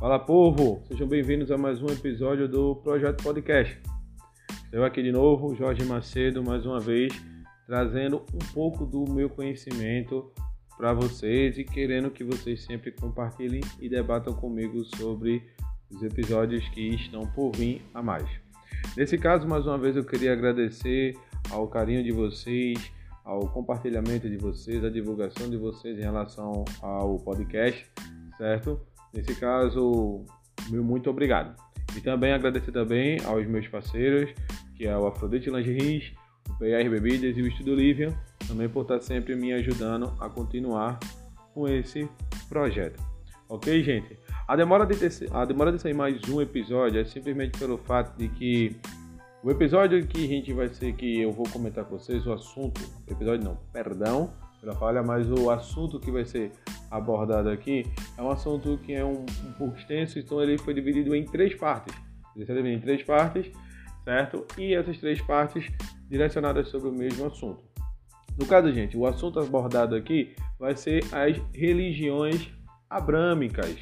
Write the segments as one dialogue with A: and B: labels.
A: Fala povo, sejam bem-vindos a mais um episódio do Projeto Podcast. Eu aqui de novo, Jorge Macedo, mais uma vez, trazendo um pouco do meu conhecimento para vocês e querendo que vocês sempre compartilhem e debatam comigo sobre os episódios que estão por vir a mais. Nesse caso, mais uma vez, eu queria agradecer ao carinho de vocês, ao compartilhamento de vocês, à divulgação de vocês em relação ao podcast, certo? Nesse caso, meu muito obrigado. E também agradecer também aos meus parceiros, que é o Afrodite Lingeries, o PR Bebidas e o Estudo Lívia, também por estar sempre me ajudando a continuar com esse projeto. Ok, gente? A demora de, ter, a demora de sair mais um episódio é simplesmente pelo fato de que o episódio que a gente vai ser, que eu vou comentar com vocês, o assunto, episódio não, perdão, pela falha, mas o assunto que vai ser abordado aqui é um assunto que é um, um pouco extenso, então ele foi dividido em três partes. Ele foi dividido em três partes, certo? E essas três partes direcionadas sobre o mesmo assunto. No caso, gente, o assunto abordado aqui vai ser as religiões abrâmicas,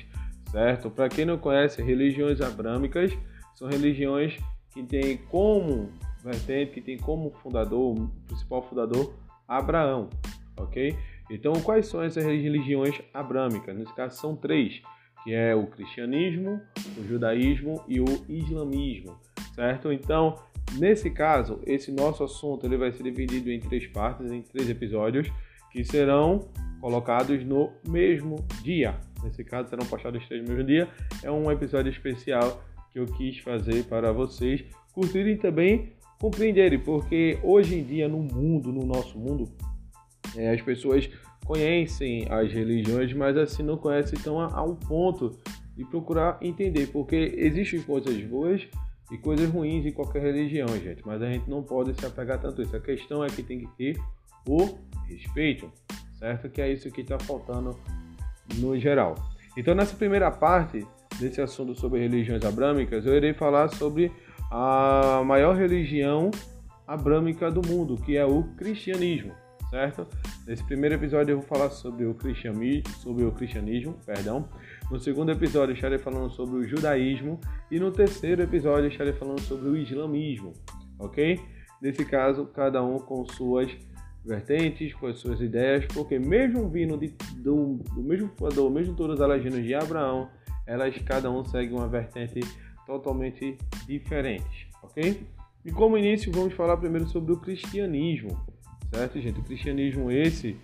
A: certo? Para quem não conhece, religiões abrâmicas são religiões que têm como vertente, que tem como fundador, o principal fundador, Abraão ok? Então, quais são essas religiões abrâmicas? Nesse caso, são três, que é o cristianismo, o judaísmo e o islamismo, certo? Então, nesse caso, esse nosso assunto ele vai ser dividido em três partes, em três episódios, que serão colocados no mesmo dia. Nesse caso, serão postados três no mesmo dia. É um episódio especial que eu quis fazer para vocês curtirem também compreenderem, porque hoje em dia no mundo, no nosso mundo, é, as pessoas conhecem as religiões, mas assim não conhecem a, a um ponto de procurar entender, porque existem coisas boas e coisas ruins em qualquer religião, gente, mas a gente não pode se apegar tanto a isso. A questão é que tem que ter o respeito, certo? Que é isso que está faltando no geral. Então, nessa primeira parte desse assunto sobre religiões abrâmicas, eu irei falar sobre a maior religião abrâmica do mundo, que é o cristianismo certo? Nesse primeiro episódio eu vou falar sobre o cristianismo, sobre o cristianismo, perdão. No segundo episódio estarei falando sobre o judaísmo e no terceiro episódio estarei falando sobre o islamismo, ok? Nesse caso, cada um com suas vertentes, com as suas ideias, porque mesmo vindo de, do, do mesmo fundador, mesmo todas as legendas de Abraão, elas cada um segue uma vertente totalmente diferente, ok? E como início, vamos falar primeiro sobre o cristianismo certo, gente? O cristianismo esse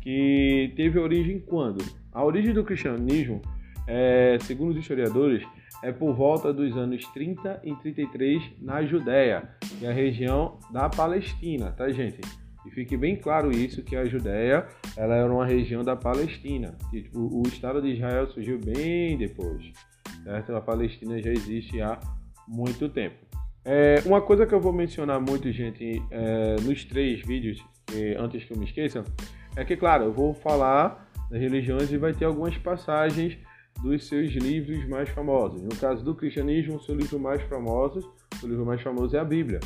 A: que teve origem quando? A origem do cristianismo, é, segundo os historiadores, é por volta dos anos 30 e 33 na Judéia, que é a região da Palestina, tá, gente? E fique bem claro isso, que a Judéia ela era uma região da Palestina. Tipo, o Estado de Israel surgiu bem depois, certo? A Palestina já existe há muito tempo. É, uma coisa que eu vou mencionar muito, gente, é, nos três vídeos antes que eu me esqueça, é que, claro, eu vou falar das religiões e vai ter algumas passagens dos seus livros mais famosos. No caso do cristianismo, o seu livro mais famoso, o livro mais famoso é a Bíblia,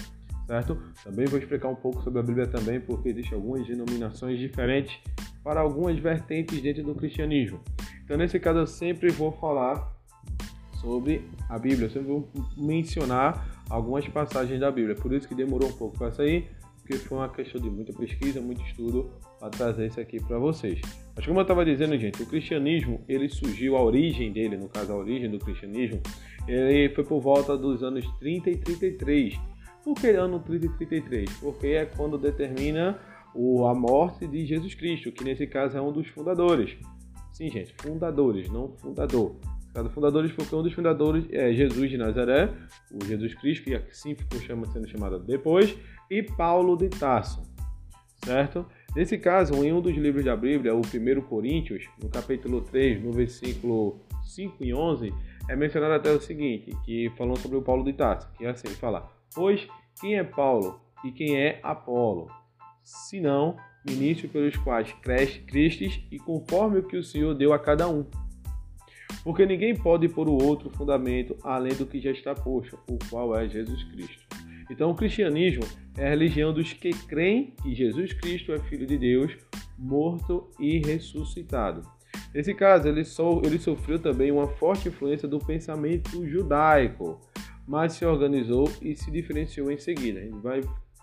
A: certo? Também vou explicar um pouco sobre a Bíblia também, porque existem algumas denominações diferentes para algumas vertentes dentro do cristianismo. Então, nesse caso, eu sempre vou falar sobre a Bíblia, eu sempre vou mencionar algumas passagens da Bíblia. Por isso que demorou um pouco para sair, porque foi uma questão de muita pesquisa, muito estudo para trazer isso aqui para vocês. Mas como eu estava dizendo, gente, o cristianismo, ele surgiu, a origem dele, no caso a origem do cristianismo, ele foi por volta dos anos 30 e 33. Por que ano 30 e 33? Porque é quando determina a morte de Jesus Cristo, que nesse caso é um dos fundadores. Sim, gente, fundadores, não fundador. Cada fundadores porque um dos fundadores é Jesus de Nazaré, o Jesus Cristo, que assim ficou sendo chamado depois, e Paulo de Tarso, certo? Nesse caso, em um dos livros da Bíblia, o 1 Coríntios, no capítulo 3, no versículo 5 e 11, é mencionado até o seguinte, que falando sobre o Paulo de Tarso, que é assim, fala, Pois quem é Paulo e quem é Apolo? Senão, ministro pelos quais crestes e conforme o que o Senhor deu a cada um. Porque ninguém pode pôr o outro fundamento além do que já está posto, o qual é Jesus Cristo. Então, o cristianismo é a religião dos que creem que Jesus Cristo é Filho de Deus, morto e ressuscitado. Nesse caso, ele, so, ele sofreu também uma forte influência do pensamento judaico, mas se organizou e se diferenciou em seguida. A gente vai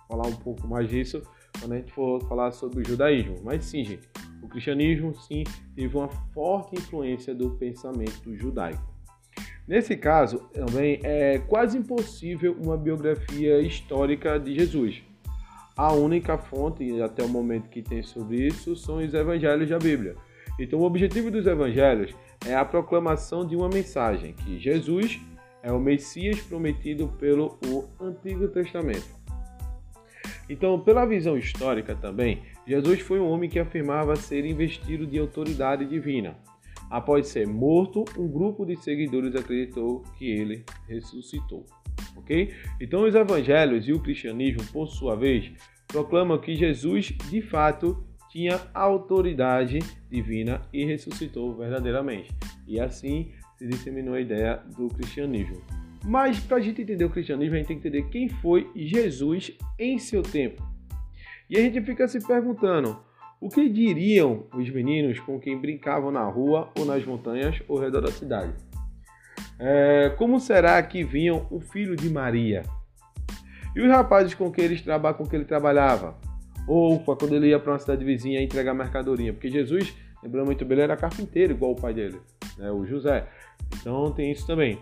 A: falar um pouco mais disso quando a gente for falar sobre o judaísmo. Mas sim, gente, o cristianismo sim teve uma forte influência do pensamento judaico. Nesse caso, também é quase impossível uma biografia histórica de Jesus. A única fonte, até o momento que tem sobre isso, são os evangelhos da Bíblia. Então, o objetivo dos evangelhos é a proclamação de uma mensagem que Jesus é o Messias prometido pelo o Antigo Testamento. Então, pela visão histórica também, Jesus foi um homem que afirmava ser investido de autoridade divina. Após ser morto, um grupo de seguidores acreditou que ele ressuscitou. Ok? Então, os evangelhos e o cristianismo, por sua vez, proclamam que Jesus de fato tinha autoridade divina e ressuscitou verdadeiramente. E assim se disseminou a ideia do cristianismo. Mas para a gente entender o cristianismo, a gente tem que entender quem foi Jesus em seu tempo. E a gente fica se perguntando: o que diriam os meninos com quem brincavam na rua ou nas montanhas ao redor da cidade? É, como será que viam o filho de Maria? E os rapazes com quem, eles traba, com quem ele trabalhava? Ou quando ele ia para uma cidade vizinha entregar mercadoria? Porque Jesus, lembrando muito bem, ele era carpinteiro, igual o pai dele, né, o José. Então tem isso também.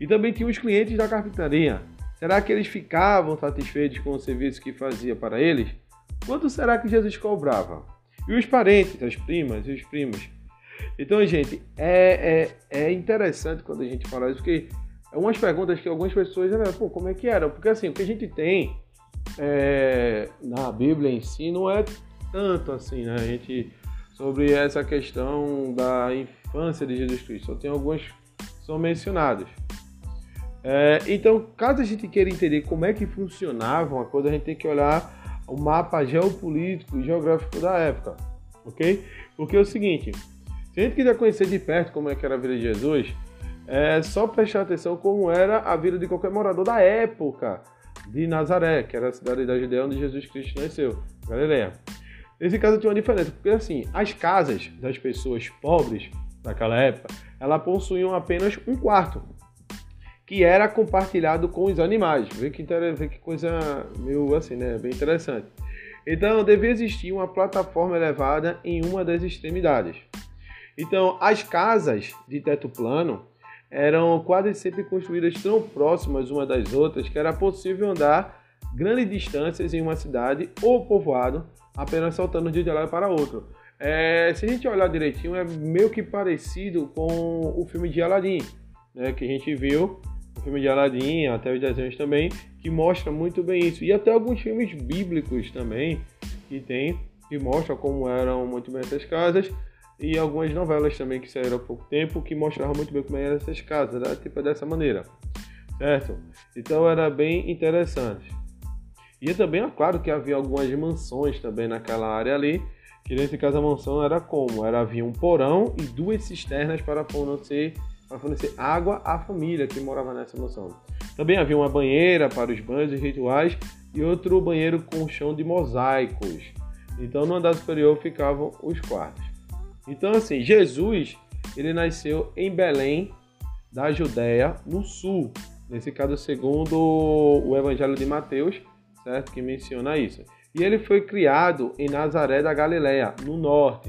A: E também tinha os clientes da carpintaria. Será que eles ficavam satisfeitos com o serviço que fazia para eles? Quanto será que Jesus cobrava? E os parentes, as primas e os primos. Então, gente, é, é, é interessante quando a gente fala isso, porque é umas perguntas que algumas pessoas, né, pô, como é que era? Porque assim, o que a gente tem é, na Bíblia em si não é tanto assim, né? A gente, sobre essa questão da infância de Jesus Cristo, só tem algumas são mencionadas. É, então, caso a gente queira entender como é que funcionava uma coisa, a gente tem que olhar o mapa geopolítico e geográfico da época, ok? Porque é o seguinte, se a gente quiser conhecer de perto como é que era a vida de Jesus, é só prestar atenção como era a vida de qualquer morador da época de Nazaré, que era a cidade da Judéia onde Jesus Cristo nasceu, Galileia. Nesse caso tinha uma diferença, porque assim, as casas das pessoas pobres daquela época, elas possuíam apenas um quarto, que era compartilhado com os animais. Vê que, vê que coisa meio assim, né? Bem interessante. Então, devia existir uma plataforma elevada em uma das extremidades. Então, as casas de teto plano eram quase sempre construídas tão próximas uma das outras que era possível andar grandes distâncias em uma cidade ou povoado apenas saltando de um lado para outro. É, se a gente olhar direitinho, é meio que parecido com o filme de Aladdin, né, que a gente viu filme de Aladdin, até os desenhos também, que mostra muito bem isso. E até alguns filmes bíblicos também, que tem, que mostram como eram muito bem essas casas. E algumas novelas também que saíram há pouco tempo, que mostravam muito bem como eram essas casas, era tipo dessa maneira, certo? Então era bem interessante. E também é claro que havia algumas mansões também naquela área ali, que nesse caso a mansão era como? Era havia um porão e duas cisternas para fornecer para fornecer água à família que morava nessa mansão. Também havia uma banheira para os banhos e rituais e outro banheiro com chão de mosaicos. Então no andar superior ficavam os quartos. Então assim, Jesus, ele nasceu em Belém, da Judéia, no sul. Nesse caso, segundo o Evangelho de Mateus, certo? Que menciona isso. E ele foi criado em Nazaré da Galileia, no norte.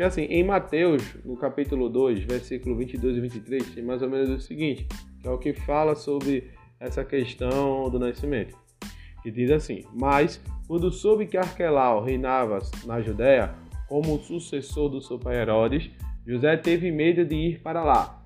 A: Porque assim, em Mateus, no capítulo 2, versículo 22 e 23, tem mais ou menos o seguinte, que é o que fala sobre essa questão do nascimento. Que diz assim: Mas, quando soube que Arquelau reinava na Judéia, como sucessor do seu pai Herodes, José teve medo de ir para lá.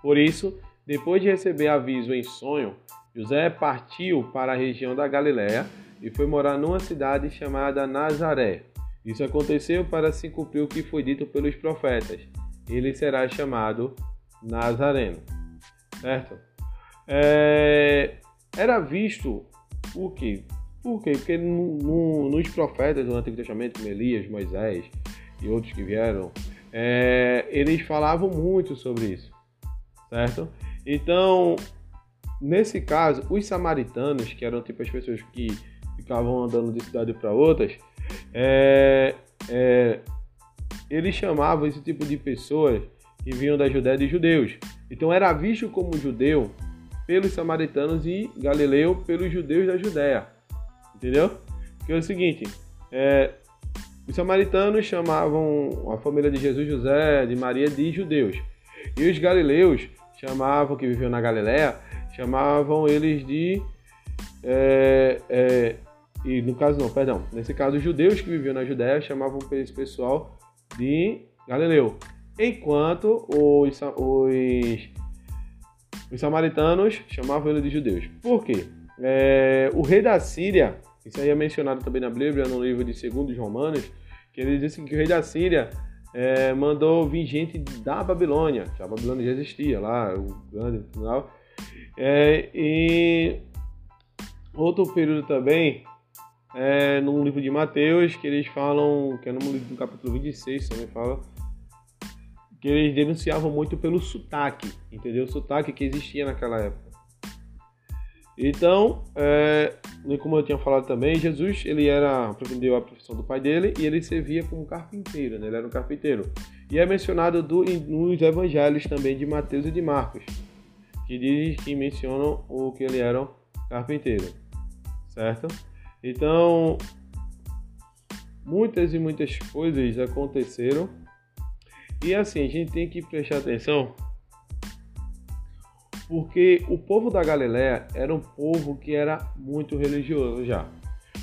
A: Por isso, depois de receber aviso em sonho, José partiu para a região da Galiléia e foi morar numa cidade chamada Nazaré isso aconteceu para se cumprir o que foi dito pelos profetas. Ele será chamado Nazareno. Certo? É, era visto o quê? Por quê? Porque no, no, nos profetas do Antigo Testamento, como Elias, Moisés e outros que vieram, é, eles falavam muito sobre isso. Certo? Então, nesse caso, os samaritanos, que eram tipo as pessoas que ficavam andando de cidade para outras, é, é, eles chamavam esse tipo de pessoas que vinham da Judéia de judeus. Então era visto como judeu pelos samaritanos e galileu pelos judeus da Judéia. Entendeu? Que é o seguinte, é, os samaritanos chamavam a família de Jesus, José, de Maria de judeus. E os galileus chamavam, que viviam na Galiléia, chamavam eles de. É, é, e no caso não, perdão. Nesse caso, os judeus que viviam na Judéia chamavam esse pessoal de Galileu. Enquanto os, os, os samaritanos chamavam ele de judeus. Por quê? É, o rei da Síria, isso aí é mencionado também na Bíblia, no livro de 2 Romanos, que ele diz assim que o rei da Síria é, mandou vir gente da Babilônia. A Babilônia já existia lá, o grande final. É, e outro período também, é, no livro de Mateus, que eles falam, que é no livro do capítulo 26, também fala, que eles denunciavam muito pelo sotaque, entendeu? O sotaque que existia naquela época. Então, é, como eu tinha falado também, Jesus ele era aprendeu a profissão do pai dele e ele servia como carpinteiro, né? ele era um carpinteiro. E é mencionado do, nos evangelhos também de Mateus e de Marcos, que diz que mencionam o que ele era um carpinteiro, certo? Então, muitas e muitas coisas aconteceram e assim, a gente tem que prestar atenção porque o povo da Galiléia era um povo que era muito religioso já.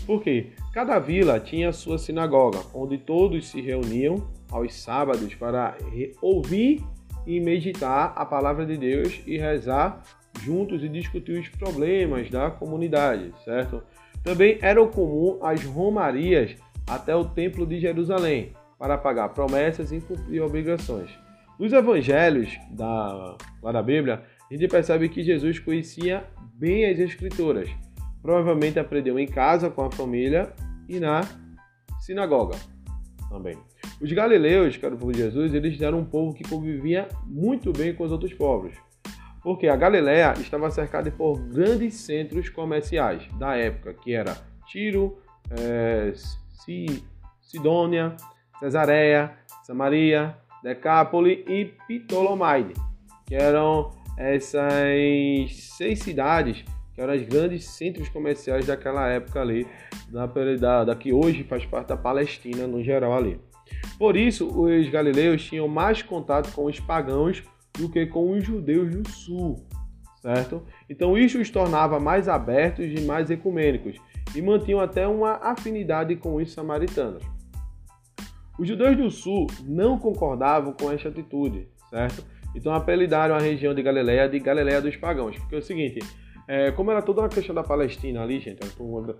A: Porque cada vila tinha sua sinagoga, onde todos se reuniam aos sábados para ouvir e meditar a palavra de Deus e rezar juntos e discutir os problemas da comunidade, certo? Também era comum as romarias até o Templo de Jerusalém, para pagar promessas e cumprir obrigações. Nos evangelhos da, lá da Bíblia, a gente percebe que Jesus conhecia bem as Escrituras. Provavelmente aprendeu em casa com a família e na sinagoga também. Os galileus, que era o povo de Jesus, eles eram um povo que convivia muito bem com os outros povos. Porque a Galiléia estava cercada por grandes centros comerciais da época, que era Tiro, é, Sidônia, Cesareia, Samaria, Decápole e Ptolomaide, que eram essas seis cidades que eram os grandes centros comerciais daquela época ali, da, da, da que hoje faz parte da Palestina no geral ali. Por isso, os galileus tinham mais contato com os pagãos do que com os judeus do sul, certo? Então isso os tornava mais abertos e mais ecumênicos e mantinham até uma afinidade com os samaritanos. Os judeus do sul não concordavam com esta atitude, certo? Então apelidaram a região de Galileia de Galileia dos Pagãos, porque é o seguinte, é, como era toda uma questão da Palestina ali, gente, era uma,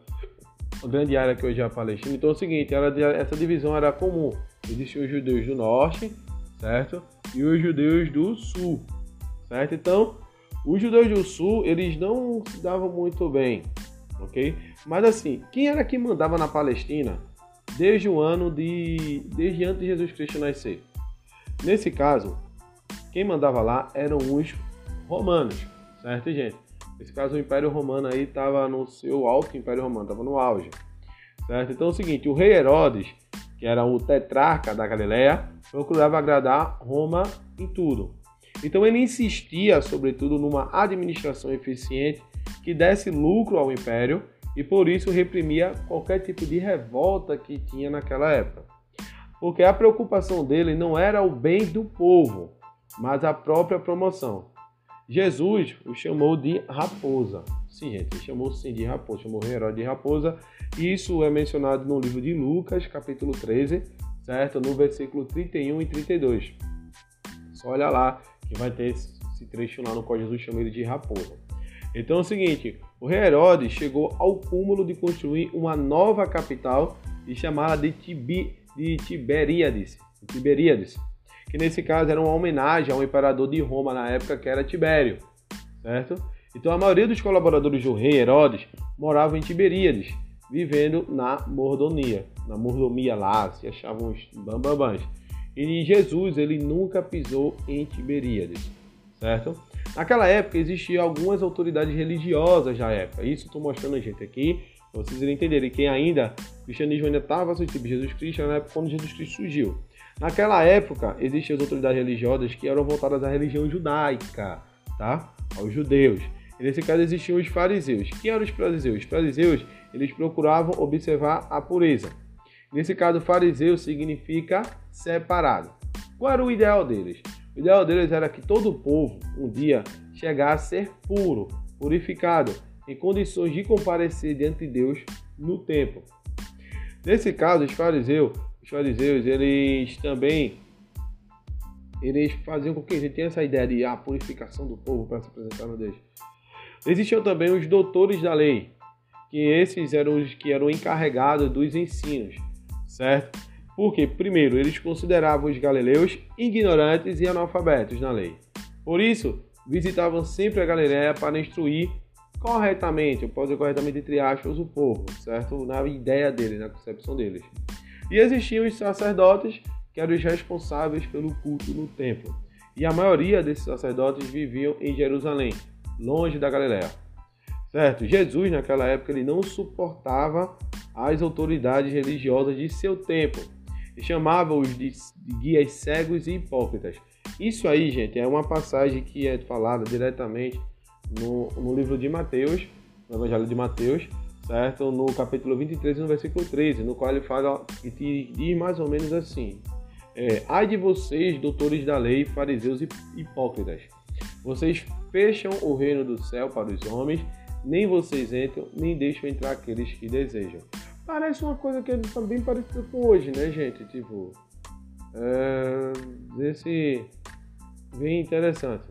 A: uma grande área que hoje é a Palestina, então é o seguinte, era, essa divisão era comum. Existiam os judeus do norte, certo? E os judeus do sul, certo? Então, os judeus do sul, eles não se davam muito bem, ok? Mas assim, quem era que mandava na Palestina desde o ano de. desde antes de Jesus Cristo nascer. Nesse caso, quem mandava lá eram os romanos, certo, gente? Nesse caso, o Império Romano aí estava no seu alto, Império Romano estava no auge, certo? Então é o seguinte, o rei Herodes, que era o tetrarca da Galileia, procurava agradar Roma em tudo. Então ele insistia, sobretudo, numa administração eficiente que desse lucro ao império e por isso reprimia qualquer tipo de revolta que tinha naquela época. Porque a preocupação dele não era o bem do povo, mas a própria promoção. Jesus o chamou de raposa. Sim, gente, ele chamou sim de raposa, chamou o Herói de raposa. Isso é mencionado no livro de Lucas, capítulo 13, certo? No versículo 31 e 32. Só olha lá que vai ter esse trecho lá no qual Jesus chama ele de raposa. Então é o seguinte, o rei Herodes chegou ao cúmulo de construir uma nova capital e chamá-la de, Tibi, de Tiberíades, Tiberíades, que nesse caso era uma homenagem ao imperador de Roma na época que era Tibério, certo? Então a maioria dos colaboradores do rei Herodes moravam em Tiberíades, vivendo na mordomia, na mordomia lá, se achavam os bambambãs. E Jesus ele nunca pisou em Tiberíades, certo? Naquela época existiam algumas autoridades religiosas da época. Isso estou mostrando a gente aqui, para vocês entenderem. Quem ainda, o cristianismo ainda estava sucedido Jesus Cristo na época quando Jesus Cristo surgiu. Naquela época, existiam as autoridades religiosas que eram voltadas à religião judaica, tá? Aos judeus. E nesse caso existiam os fariseus. Quem eram os fariseus? Os fariseus, eles procuravam observar a pureza. Nesse caso, fariseu significa separado. Qual era o ideal deles? O ideal deles era que todo o povo um dia chegasse a ser puro, purificado, em condições de comparecer diante de Deus no templo. Nesse caso, os fariseus, os fariseus, eles também eles faziam com que a gente tenha essa ideia de a ah, purificação do povo para se apresentar no Deus. Existiam também os doutores da lei, que esses eram os que eram encarregados dos ensinos, certo? Porque, primeiro, eles consideravam os galileus ignorantes e analfabetos na lei. Por isso, visitavam sempre a Galiléia para instruir corretamente, eu posso dizer corretamente entre aspas, o povo, certo? Na ideia deles, na concepção deles. E existiam os sacerdotes, que eram os responsáveis pelo culto no templo. E a maioria desses sacerdotes viviam em Jerusalém, longe da Galiléia. Certo? Jesus, naquela época, ele não suportava as autoridades religiosas de seu tempo e chamava-os de guias cegos e hipócritas. Isso aí, gente, é uma passagem que é falada diretamente no, no livro de Mateus, no Evangelho de Mateus, certo? No capítulo 23 no versículo 13, no qual ele fala e diz mais ou menos assim: é, Ai de vocês, doutores da lei, fariseus e hipócritas, vocês fecham o reino do céu para os homens, nem vocês entram, nem deixam entrar aqueles que desejam. Parece uma coisa que é também parecida com hoje, né, gente? Tipo, é, esse bem interessante.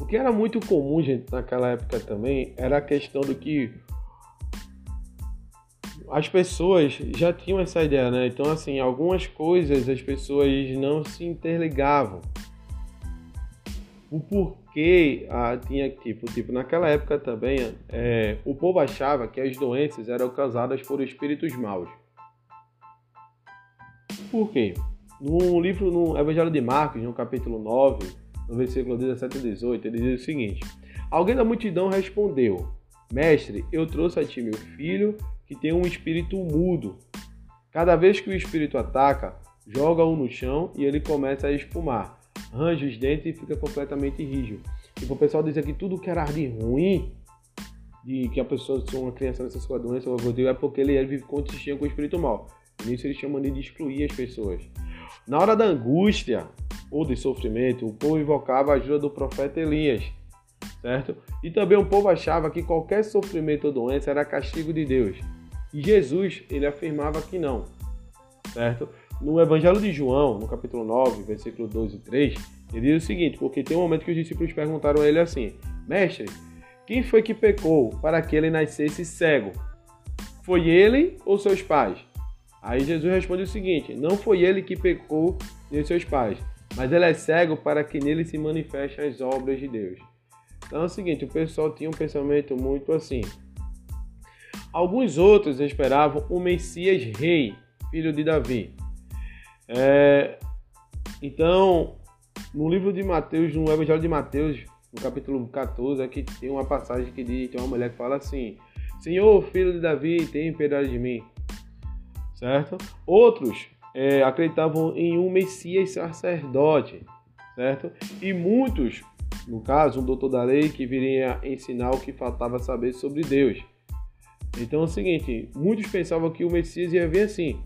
A: O que era muito comum, gente, naquela época também, era a questão do que as pessoas já tinham essa ideia, né? Então, assim, algumas coisas as pessoas não se interligavam. O porquê ah, tinha tipo, tipo, naquela época também, é, o povo achava que as doenças eram causadas por espíritos maus. Por quê? No livro, no Evangelho de Marcos, no capítulo 9, no versículo 17 e 18, ele diz o seguinte: Alguém da multidão respondeu: Mestre, eu trouxe a ti meu filho tem um espírito mudo. Cada vez que o espírito ataca, joga-o no chão e ele começa a espumar, range os dentes e fica completamente rígido. E o pessoal dizer que tudo que era de ruim, de que a pessoa, se uma criança nessa sua doença, é porque ele, ele vive consistia com o espírito mal. Nisso eles chamam de excluir as pessoas. Na hora da angústia ou de sofrimento, o povo invocava a ajuda do profeta Elias, certo? E também o povo achava que qualquer sofrimento ou doença era castigo de Deus. E Jesus, ele afirmava que não, certo? No Evangelho de João, no capítulo 9, versículo 12 e 3, ele diz o seguinte, porque tem um momento que os discípulos perguntaram a ele assim, Mestre, quem foi que pecou para que ele nascesse cego? Foi ele ou seus pais? Aí Jesus responde o seguinte: Não foi ele que pecou nem seus pais, mas ele é cego para que nele se manifestem as obras de Deus. Então é o seguinte: o pessoal tinha um pensamento muito assim. Alguns outros esperavam o Messias rei, filho de Davi. É... Então, no livro de Mateus, no Evangelho de Mateus, no capítulo 14, aqui tem uma passagem que diz: tem uma mulher que fala assim: Senhor, filho de Davi, tem piedade de mim certo? Outros é, acreditavam em um Messias sacerdote, certo? E muitos, no caso, um doutor da lei que viria ensinar o que faltava saber sobre Deus. Então é o seguinte, muitos pensavam que o Messias ia vir assim,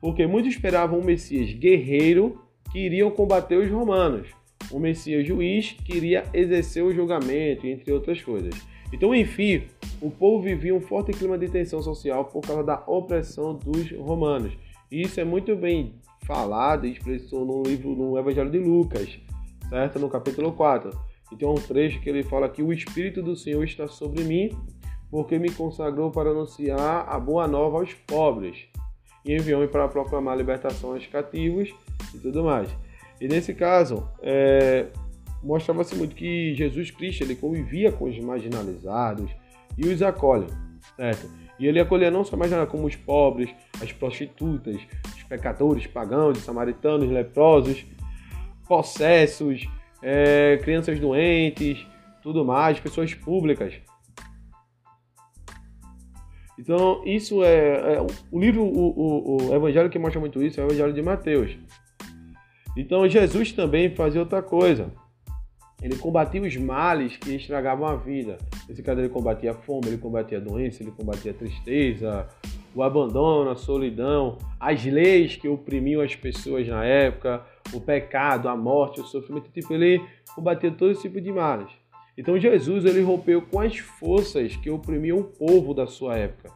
A: porque muitos esperavam um Messias guerreiro que iria combater os romanos, um Messias juiz que iria exercer o julgamento, entre outras coisas. Então, enfim, o povo vivia um forte clima de tensão social por causa da opressão dos romanos. E isso é muito bem falado e expressou no livro, no Evangelho de Lucas, certo? No capítulo 4. E tem um trecho que ele fala que o Espírito do Senhor está sobre mim, porque me consagrou para anunciar a boa nova aos pobres e enviou-me para proclamar a libertação aos cativos e tudo mais. E nesse caso, é, mostrava-se muito que Jesus Cristo ele convivia com os marginalizados e os acolhe, certo? E ele acolhia não só mais como os pobres, as prostitutas, os pecadores, pagãos, samaritanos, leprosos, possessos, é, crianças doentes, tudo mais, pessoas públicas. Então, isso é, é o livro, o, o, o, evangelho que mostra muito isso é o evangelho de Mateus. Então, Jesus também fazia outra coisa. Ele combatia os males que estragavam a vida. Nesse caso, ele combatia a fome, ele combatia a doença, ele combatia a tristeza, o abandono, a solidão, as leis que oprimiam as pessoas na época, o pecado, a morte, o sofrimento. Tipo, ele combatia todo esse tipo de males. Então Jesus ele rompeu com as forças que oprimiam o povo da sua época,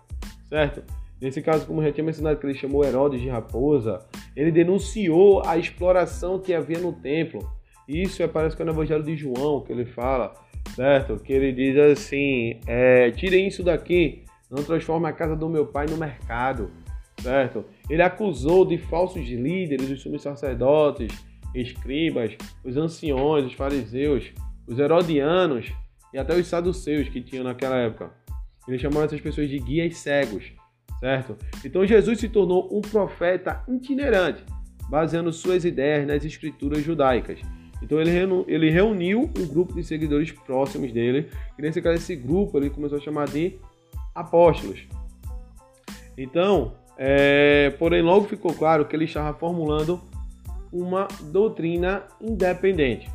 A: certo? Nesse caso, como já tinha mencionado, que ele chamou Herodes de raposa, ele denunciou a exploração que havia no templo. Isso é, parece que é no Evangelho de João que ele fala, certo? Que ele diz assim: é, tirem isso daqui, não transforme a casa do meu pai no mercado, certo? Ele acusou de falsos líderes, os sumos sacerdotes, escribas, os anciões, os fariseus, os herodianos e até os saduceus que tinham naquela época. Ele chamava essas pessoas de guias cegos, certo? Então Jesus se tornou um profeta itinerante, baseando suas ideias nas escrituras judaicas. Então ele, ele reuniu um grupo de seguidores próximos dele, e nesse caso esse grupo ele começou a chamar de apóstolos. Então, é, porém logo ficou claro que ele estava formulando uma doutrina independente.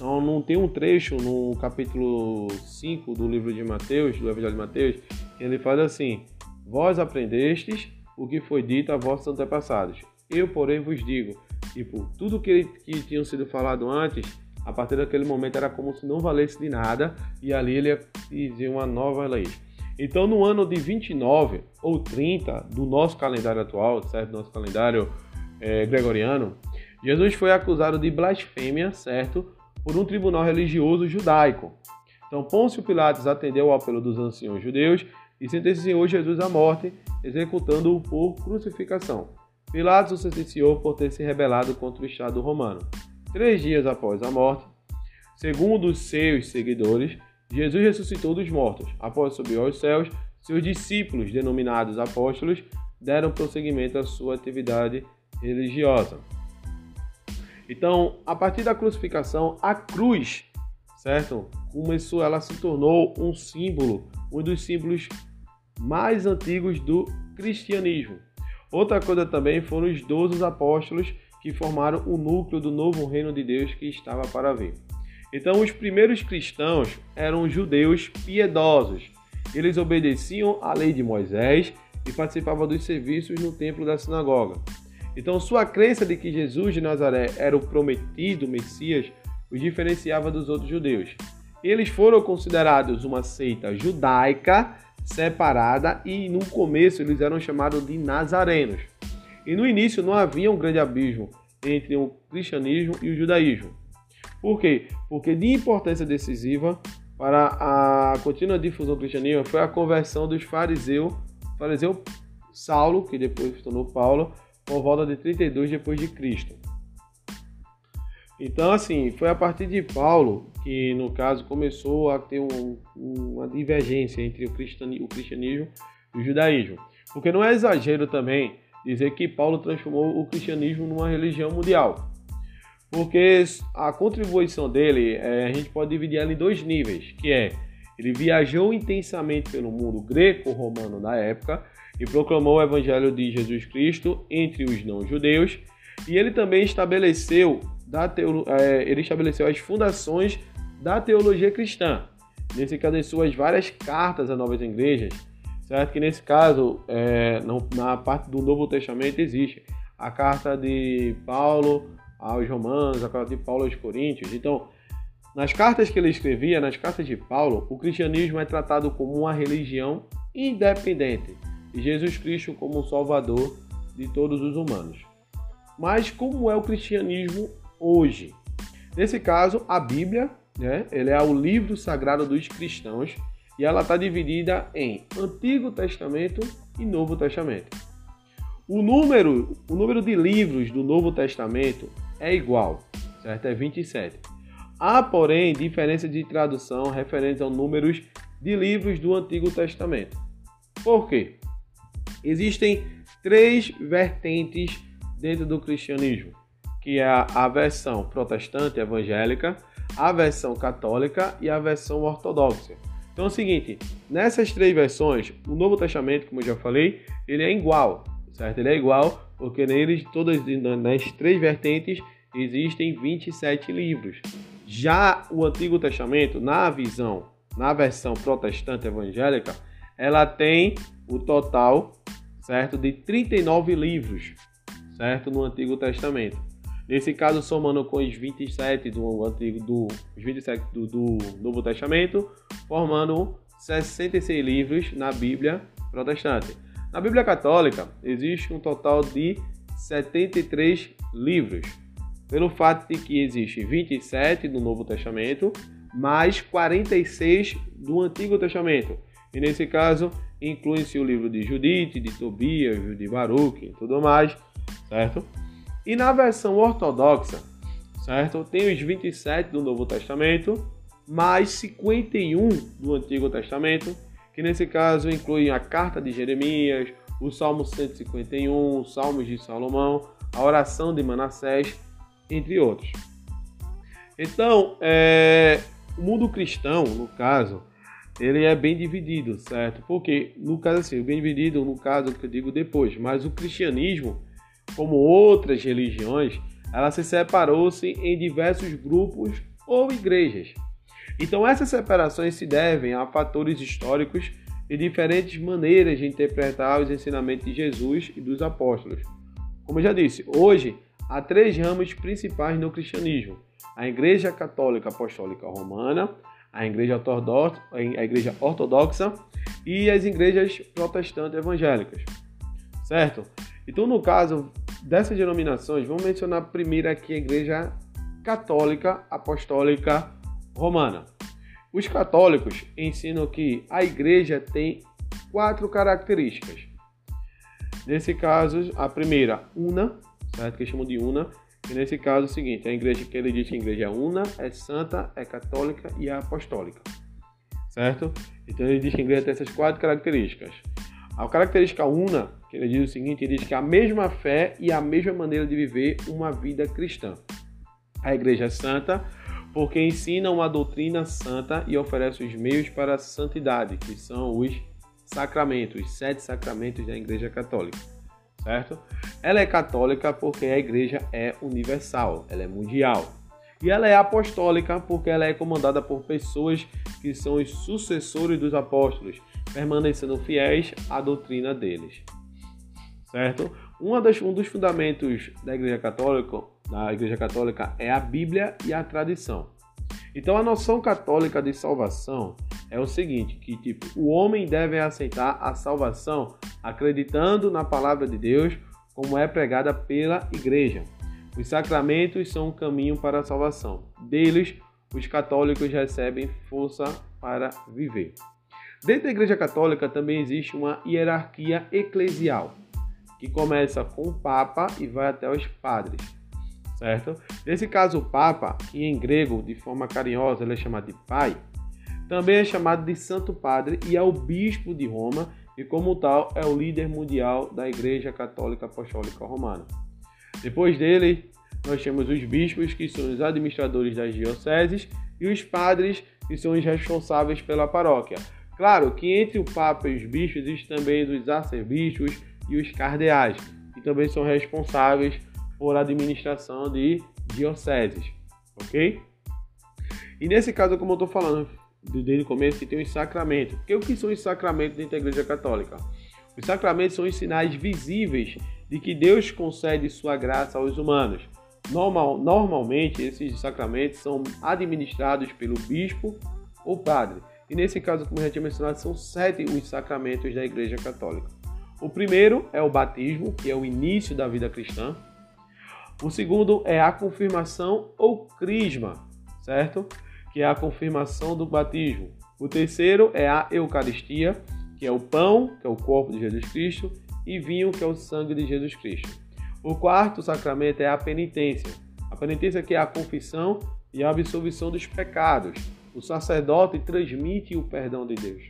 A: Então, não tem um trecho no capítulo 5 do livro de Mateus, do Evangelho de Mateus, que ele fala assim: Vós aprendestes o que foi dito a vossos antepassados. Eu, porém, vos digo: tipo, tudo que, que tinham sido falado antes, a partir daquele momento era como se não valesse de nada, e ali ele dizia uma nova lei. Então, no ano de 29 ou 30 do nosso calendário atual, certo? Nosso calendário é, gregoriano, Jesus foi acusado de blasfêmia, certo? Por um tribunal religioso judaico. Então, Pôncio Pilatos atendeu ao apelo dos anciãos judeus e sentenciou Jesus à morte, executando-o por crucificação. Pilatos o sentenciou por ter se rebelado contra o Estado romano. Três dias após a morte, segundo os seus seguidores, Jesus ressuscitou dos mortos. Após subir aos céus, seus discípulos, denominados apóstolos, deram prosseguimento à sua atividade religiosa. Então, a partir da crucificação, a cruz, certo? Começou, ela se tornou um símbolo, um dos símbolos mais antigos do cristianismo. Outra coisa também foram os doze apóstolos que formaram o núcleo do novo reino de Deus que estava para vir. Então, os primeiros cristãos eram judeus piedosos. Eles obedeciam à lei de Moisés e participavam dos serviços no templo da sinagoga. Então, sua crença de que Jesus de Nazaré era o prometido Messias os diferenciava dos outros judeus. Eles foram considerados uma seita judaica separada e no começo eles eram chamados de nazarenos. E no início não havia um grande abismo entre o cristianismo e o judaísmo. Por quê? Porque de importância decisiva para a contínua difusão cristianismo foi a conversão dos fariseus, fariseu Saulo, que depois se tornou Paulo, por volta de 32 depois de Cristo. Então, assim, foi a partir de Paulo que, no caso, começou a ter um, uma divergência entre o cristianismo, o cristianismo e o judaísmo. Porque não é exagero também dizer que Paulo transformou o cristianismo numa religião mundial. Porque a contribuição dele, é, a gente pode dividir ela em dois níveis, que é ele viajou intensamente pelo mundo greco-romano da época e proclamou o evangelho de Jesus Cristo entre os não-judeus, e ele também estabeleceu, da teolo... É, ele estabeleceu as fundações da teologia cristã, nesse caso em suas várias cartas a novas igrejas, certo? Que nesse caso, é, na parte do Novo Testamento existe a carta de Paulo aos Romanos, a carta de Paulo aos Coríntios. Então, nas cartas que ele escrevia, nas cartas de Paulo, o cristianismo é tratado como uma religião independente e Jesus Cristo como Salvador de todos os humanos. Mas como é o cristianismo hoje? Nesse caso, a Bíblia, né, ele é o livro sagrado dos cristãos e ela está dividida em Antigo Testamento e Novo Testamento. O número, o número de livros do Novo Testamento é igual, certo? É 27. Há, porém, diferença de tradução referente aos números de livros do Antigo Testamento. Por quê? Existem três vertentes dentro do cristianismo, que é a versão protestante evangélica, a versão católica e a versão ortodoxa. Então é o seguinte, nessas três versões, o Novo Testamento, como eu já falei, ele é igual, certo? Ele é igual porque neles, todas nas três vertentes, existem 27 livros. Já o Antigo Testamento, na visão, na versão protestante evangélica, ela tem o total, certo, de 39 livros, certo, no Antigo Testamento. Nesse caso, somando com os 27 do antigo do os 27 do, do Novo Testamento, formando 66 livros na Bíblia protestante. Na Bíblia Católica, existe um total de 73 livros, pelo fato de que existe 27 do Novo Testamento, mais 46 do Antigo Testamento. E nesse caso, inclui-se o livro de Judite, de Tobias, de Baruch e tudo mais, certo? E na versão ortodoxa, certo? Tem os 27 do Novo Testamento, mais 51 do Antigo Testamento, que nesse caso incluem a carta de Jeremias, o Salmo 151, os Salmos de Salomão, a oração de Manassés, entre outros. Então, é, o mundo cristão, no caso, ele é bem dividido, certo? Porque, no caso assim, bem dividido, no caso que eu digo depois, mas o cristianismo, como outras religiões, ela se separou-se em diversos grupos ou igrejas. Então, essas separações se devem a fatores históricos e diferentes maneiras de interpretar os ensinamentos de Jesus e dos apóstolos. Como eu já disse, hoje há três ramos principais no cristianismo: a Igreja Católica Apostólica Romana, a Igreja Ortodoxa, a Igreja Ortodoxa e as igrejas protestantes evangélicas. Certo? Então, no caso dessas denominações, vamos mencionar primeiro aqui a Igreja Católica Apostólica Romana. Os católicos ensinam que a igreja tem quatro características. Nesse caso, a primeira, una, certo? que chamam de una, e nesse caso é o seguinte, a igreja que ele diz que a igreja é una, é santa, é católica e é apostólica. Certo? Então ele diz que a igreja tem essas quatro características. A característica una, que ele diz o seguinte, ele diz que a mesma fé e a mesma maneira de viver uma vida cristã. A igreja é santa, porque ensina uma doutrina santa e oferece os meios para a santidade, que são os sacramentos, os sete sacramentos da Igreja Católica, certo? Ela é católica porque a Igreja é universal, ela é mundial. E ela é apostólica porque ela é comandada por pessoas que são os sucessores dos apóstolos, permanecendo fiéis à doutrina deles. Certo? Das, um dos fundamentos da Igreja Católica na Igreja Católica é a Bíblia e a tradição. Então a noção católica de salvação é o seguinte, que tipo, o homem deve aceitar a salvação acreditando na palavra de Deus como é pregada pela igreja. Os sacramentos são um caminho para a salvação. Deles, os católicos recebem força para viver. Dentro da Igreja Católica também existe uma hierarquia eclesial, que começa com o Papa e vai até os padres certo? Nesse caso, o Papa, que em grego, de forma carinhosa, ele é chamado de Pai, também é chamado de Santo Padre e é o Bispo de Roma e, como tal, é o líder mundial da Igreja Católica Apostólica Romana. Depois dele, nós temos os bispos, que são os administradores das dioceses, e os padres, que são os responsáveis pela paróquia. Claro que entre o Papa e os bispos existem também os arcebispos e os cardeais, que também são responsáveis por administração de dioceses, ok? E nesse caso, como eu estou falando desde o começo, que tem os sacramentos. O que são os sacramentos dentro da Igreja Católica? Os sacramentos são os sinais visíveis de que Deus concede sua graça aos humanos. Normal, normalmente, esses sacramentos são administrados pelo bispo ou padre. E nesse caso, como já tinha mencionado, são sete os sacramentos da Igreja Católica. O primeiro é o batismo, que é o início da vida cristã. O segundo é a confirmação ou crisma, certo? Que é a confirmação do batismo. O terceiro é a Eucaristia, que é o pão, que é o corpo de Jesus Cristo, e vinho, que é o sangue de Jesus Cristo. O quarto sacramento é a penitência. A penitência que é a confissão e a absolvição dos pecados. O sacerdote transmite o perdão de Deus.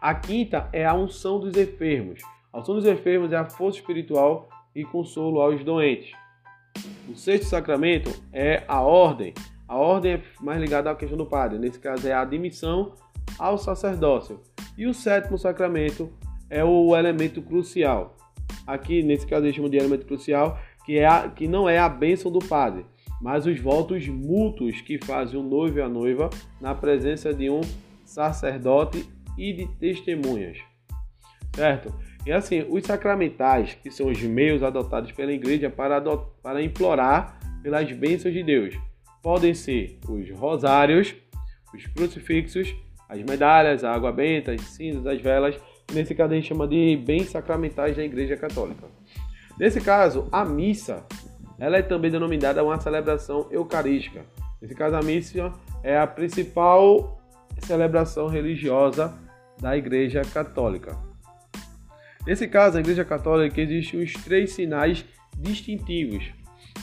A: A quinta é a unção dos enfermos. A unção dos enfermos é a força espiritual e consolo aos doentes. O sexto sacramento é a ordem. A ordem é mais ligada à questão do padre. Nesse caso é a admissão ao sacerdócio. E o sétimo sacramento é o elemento crucial. Aqui, nesse caso, eles chamam de elemento crucial, que, é a, que não é a bênção do padre, mas os votos mútuos que fazem o noivo e a noiva na presença de um sacerdote e de testemunhas. Certo? E assim, os sacramentais, que são os meios adotados pela igreja para, para implorar pelas bênçãos de Deus, podem ser os rosários, os crucifixos, as medalhas, a água benta, as cinzas, as velas. Nesse caso, a gente chama de bens sacramentais da Igreja Católica. Nesse caso, a missa ela é também denominada uma celebração eucarística. Nesse caso, a missa é a principal celebração religiosa da Igreja Católica. Nesse caso, a Igreja Católica existem os três sinais distintivos.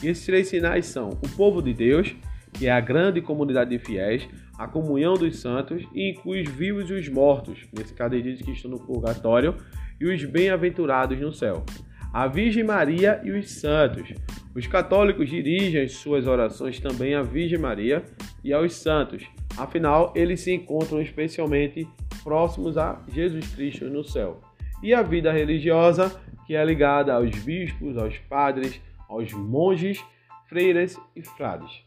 A: E esses três sinais são o povo de Deus, que é a grande comunidade de fiéis, a comunhão dos santos e inclui os vivos e os mortos, nesse caso eles dizem que estão no purgatório, e os bem-aventurados no céu. A Virgem Maria e os santos. Os católicos dirigem as suas orações também à Virgem Maria e aos santos. Afinal, eles se encontram especialmente próximos a Jesus Cristo no céu. E a vida religiosa, que é ligada aos bispos, aos padres, aos monges, freiras e frades.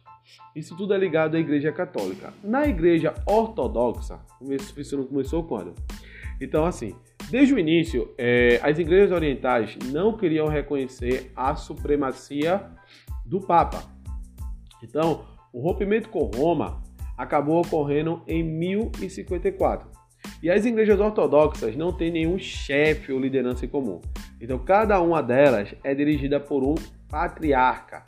A: Isso tudo é ligado à Igreja Católica. Na Igreja Ortodoxa, isso não começou quando? Então, assim, desde o início, é, as igrejas orientais não queriam reconhecer a supremacia do Papa. Então, o rompimento com Roma acabou ocorrendo em 1054. E as igrejas ortodoxas não têm nenhum chefe ou liderança em comum. Então, cada uma delas é dirigida por um patriarca.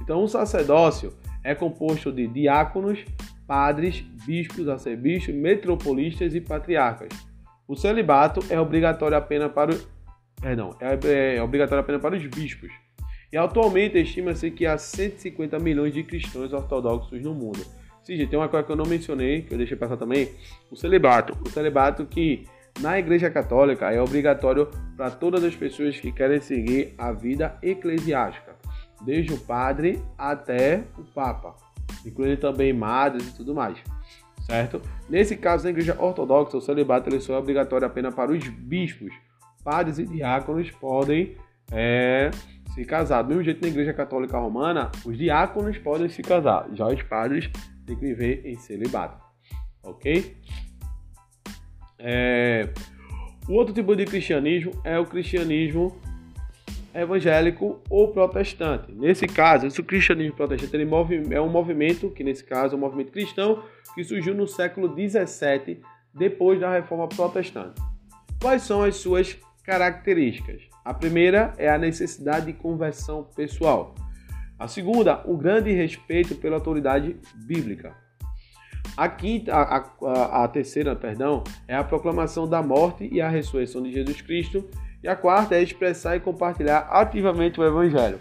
A: Então, o sacerdócio é composto de diáconos, padres, bispos, arcebispos, metropolistas e patriarcas. O celibato é obrigatório apenas para o... Perdão, é, é obrigatório apenas para os bispos. E atualmente estima-se que há 150 milhões de cristãos ortodoxos no mundo. Sim, tem uma coisa que eu não mencionei, que eu deixei passar também, o celibato. O celibato que na Igreja Católica é obrigatório para todas as pessoas que querem seguir a vida eclesiástica desde o padre até o papa, incluindo também madres e tudo mais, certo? Nesse caso, na igreja ortodoxa, o celibato ele só é obrigatório apenas para os bispos. Padres e diáconos podem é, se casar. Do mesmo jeito na igreja católica romana, os diáconos podem se casar, já os padres têm que viver em celibato, ok? É... O outro tipo de cristianismo é o cristianismo evangélico ou protestante. Nesse caso, esse cristianismo protestante é um movimento, que nesse caso é um movimento cristão, que surgiu no século 17, depois da reforma protestante. Quais são as suas características? A primeira é a necessidade de conversão pessoal. A segunda, o grande respeito pela autoridade bíblica. A quinta, a, a, a terceira, perdão, é a proclamação da morte e a ressurreição de Jesus Cristo e a quarta é expressar e compartilhar ativamente o evangelho.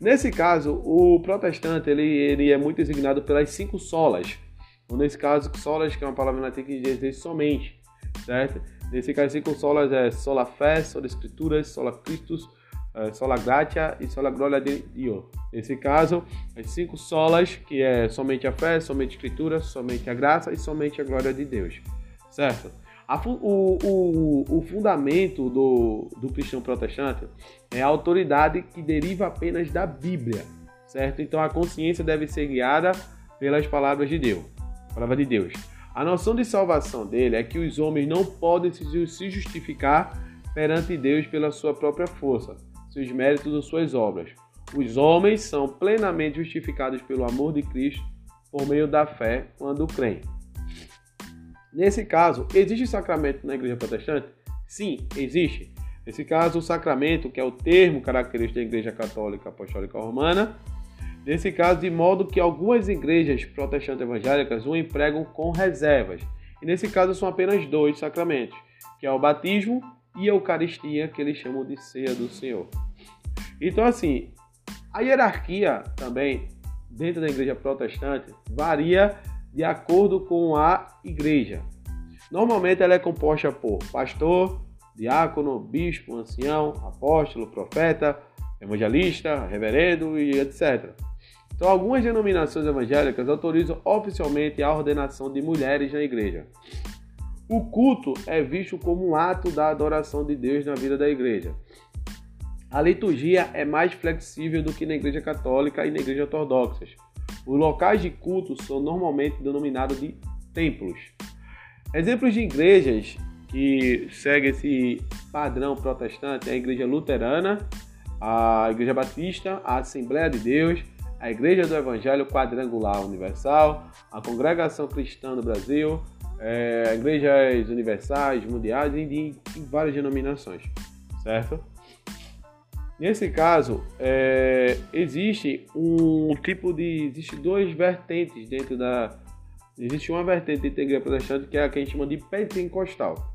A: Nesse caso, o protestante ele, ele é muito designado pelas cinco solas. Ou nesse caso, solas, que é uma palavra latim que diz somente, certo? Nesse caso, cinco solas é sola fé, sola escrituras, sola Christus, é, sola gratia e sola glória de Deus. Nesse caso, as cinco solas, que é somente a fé, somente a escritura, somente a graça e somente a glória de Deus, certo? O, o, o, fundamento do, do cristão protestante é a autoridade que deriva apenas da Bíblia, certo? Então a consciência deve ser guiada pelas palavras de Deus, palavra de Deus. A noção de salvação dele é que os homens não podem se justificar perante Deus pela sua própria força, seus méritos ou suas obras. Os homens são plenamente justificados pelo amor de Cristo por meio da fé quando creem. Nesse caso, existe sacramento na igreja protestante? Sim, existe. Nesse caso, o sacramento, que é o termo característico da igreja católica apostólica romana, nesse caso, de modo que algumas igrejas protestantes evangélicas o empregam com reservas. E nesse caso, são apenas dois sacramentos, que é o batismo e a Eucaristia, que eles chamam de ceia do Senhor. Então, assim, a hierarquia também dentro da igreja protestante varia de acordo com a igreja. Normalmente ela é composta por pastor, diácono, bispo, ancião, apóstolo, profeta, evangelista, reverendo e etc. Então, algumas denominações evangélicas autorizam oficialmente a ordenação de mulheres na igreja. O culto é visto como um ato da adoração de Deus na vida da igreja. A liturgia é mais flexível do que na igreja católica e na igreja ortodoxa. Os locais de culto são normalmente denominados de templos. Exemplos de igrejas que seguem esse padrão protestante é a igreja luterana, a igreja batista, a Assembleia de Deus, a Igreja do Evangelho Quadrangular Universal, a Congregação Cristã do Brasil, é, igrejas universais, mundiais e de, de várias denominações, certo? Nesse caso, é, existe um tipo de. Existe duas vertentes dentro da. Existe uma vertente da igreja protestante que é a que a gente chama de pentecostal,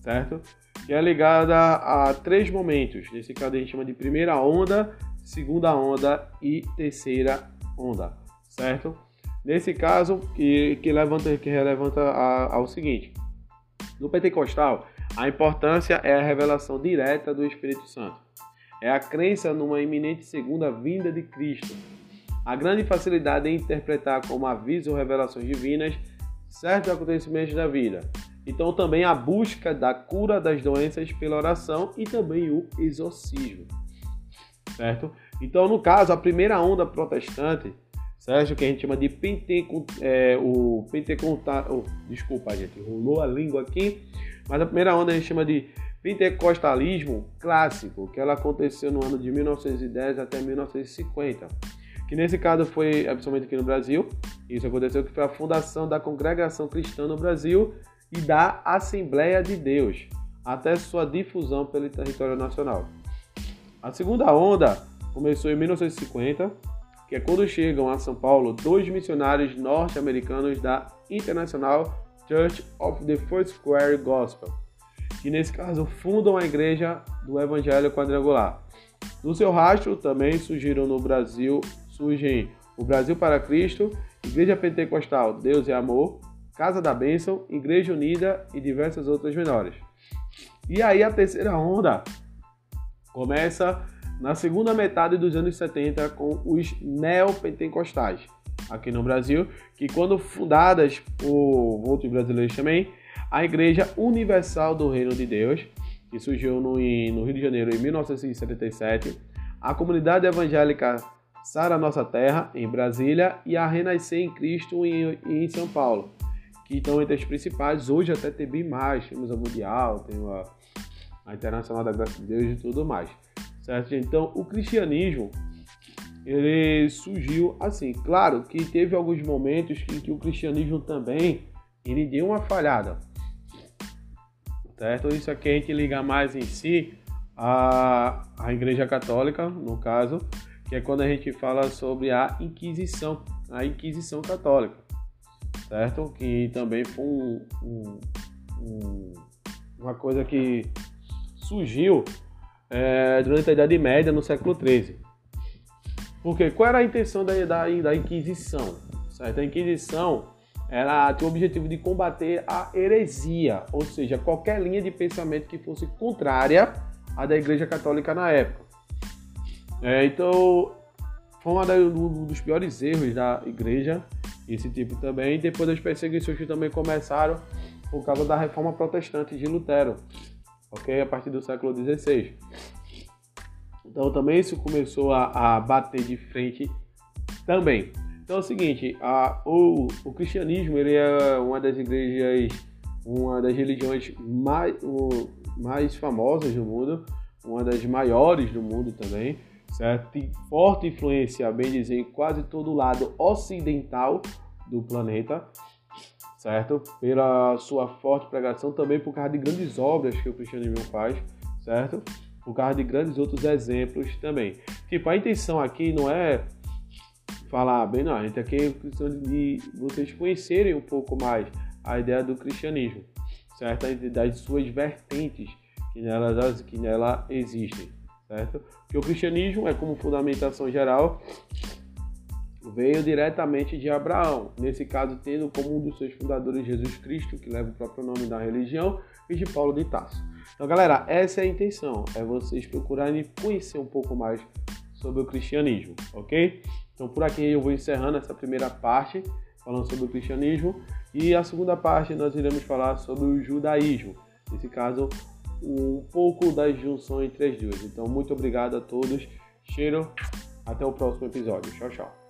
A: certo? Que é ligada a três momentos. Nesse caso, a gente chama de primeira onda, segunda onda e terceira onda, certo? Nesse caso, que, que, levanta, que relevanta ao seguinte: no pentecostal, a importância é a revelação direta do Espírito Santo é a crença numa iminente segunda vinda de Cristo. A grande facilidade em interpretar como aviso ou revelações divinas certos acontecimentos da vida. Então também a busca da cura das doenças pela oração e também o exorcismo. Certo? Então, no caso, a primeira onda protestante, certo? Que a gente chama de Pentecostal, é, o desculpa, gente, rolou a língua aqui, mas a primeira onda a gente chama de pentecostalismo clássico, que ela aconteceu no ano de 1910 até 1950, que nesse caso foi principalmente aqui no Brasil. Isso aconteceu que foi a fundação da Congregação Cristã no Brasil e da Assembleia de Deus, até sua difusão pelo território nacional. A segunda onda começou em 1950, que é quando chegam a São Paulo dois missionários norte-americanos da International Church of the First Square Gospel que nesse caso fundam a Igreja do Evangelho Quadrangular. No seu rastro também surgiram no Brasil, surgem o Brasil para Cristo, Igreja Pentecostal Deus e Amor, Casa da Bênção, Igreja Unida e diversas outras menores. E aí a terceira onda começa na segunda metade dos anos 70 com os neopentecostais aqui no Brasil, que quando fundadas por outros brasileiros também, a Igreja Universal do Reino de Deus, que surgiu no, no Rio de Janeiro em 1977, a Comunidade Evangélica Sara Nossa Terra, em Brasília, e a Renascer em Cristo, em, em São Paulo, que estão entre as principais. Hoje até tem bem mais, temos a Mundial, tem a, a Internacional da Graça de Deus e tudo mais. Certo? Então, o cristianismo ele surgiu assim. Claro que teve alguns momentos em que o cristianismo também ele deu uma falhada certo? Isso aqui a gente liga mais em si a, a Igreja Católica, no caso, que é quando a gente fala sobre a Inquisição, a Inquisição Católica, certo? Que também foi um, um, um, uma coisa que surgiu é, durante a Idade Média, no século XIII. Porque qual era a intenção da, da, da Inquisição? Certo? A Inquisição ela tinha o objetivo de combater a heresia, ou seja, qualquer linha de pensamento que fosse contrária à da Igreja Católica na época. É, então, foi um dos piores erros da Igreja, esse tipo também. Depois das perseguições que também começaram por causa da Reforma Protestante de Lutero, ok? A partir do século XVI. Então, também isso começou a, a bater de frente também. Então é o seguinte, a, o, o cristianismo ele é uma das igrejas, uma das religiões mais, o, mais famosas do mundo, uma das maiores do mundo também, certo? Tem forte influência, bem dizer, em quase todo o lado ocidental do planeta, certo? Pela sua forte pregação, também por causa de grandes obras que o cristianismo faz, certo? Por causa de grandes outros exemplos também. Tipo, a intenção aqui não é falar bem, não, a gente aqui é questão de vocês conhecerem um pouco mais a ideia do cristianismo, certo? Das suas vertentes que nela, que nela existem, certo? Porque o cristianismo é como fundamentação geral veio diretamente de Abraão, nesse caso tendo como um dos seus fundadores Jesus Cristo, que leva o próprio nome da religião, e de Paulo de Tarso. Então, galera, essa é a intenção, é vocês procurarem conhecer um pouco mais sobre o cristianismo, ok? Então por aqui eu vou encerrando essa primeira parte, falando sobre o cristianismo, e a segunda parte nós iremos falar sobre o judaísmo. Nesse caso, um pouco da junção entre as duas. Então muito obrigado a todos. Cheiro, até o próximo episódio. Tchau, tchau.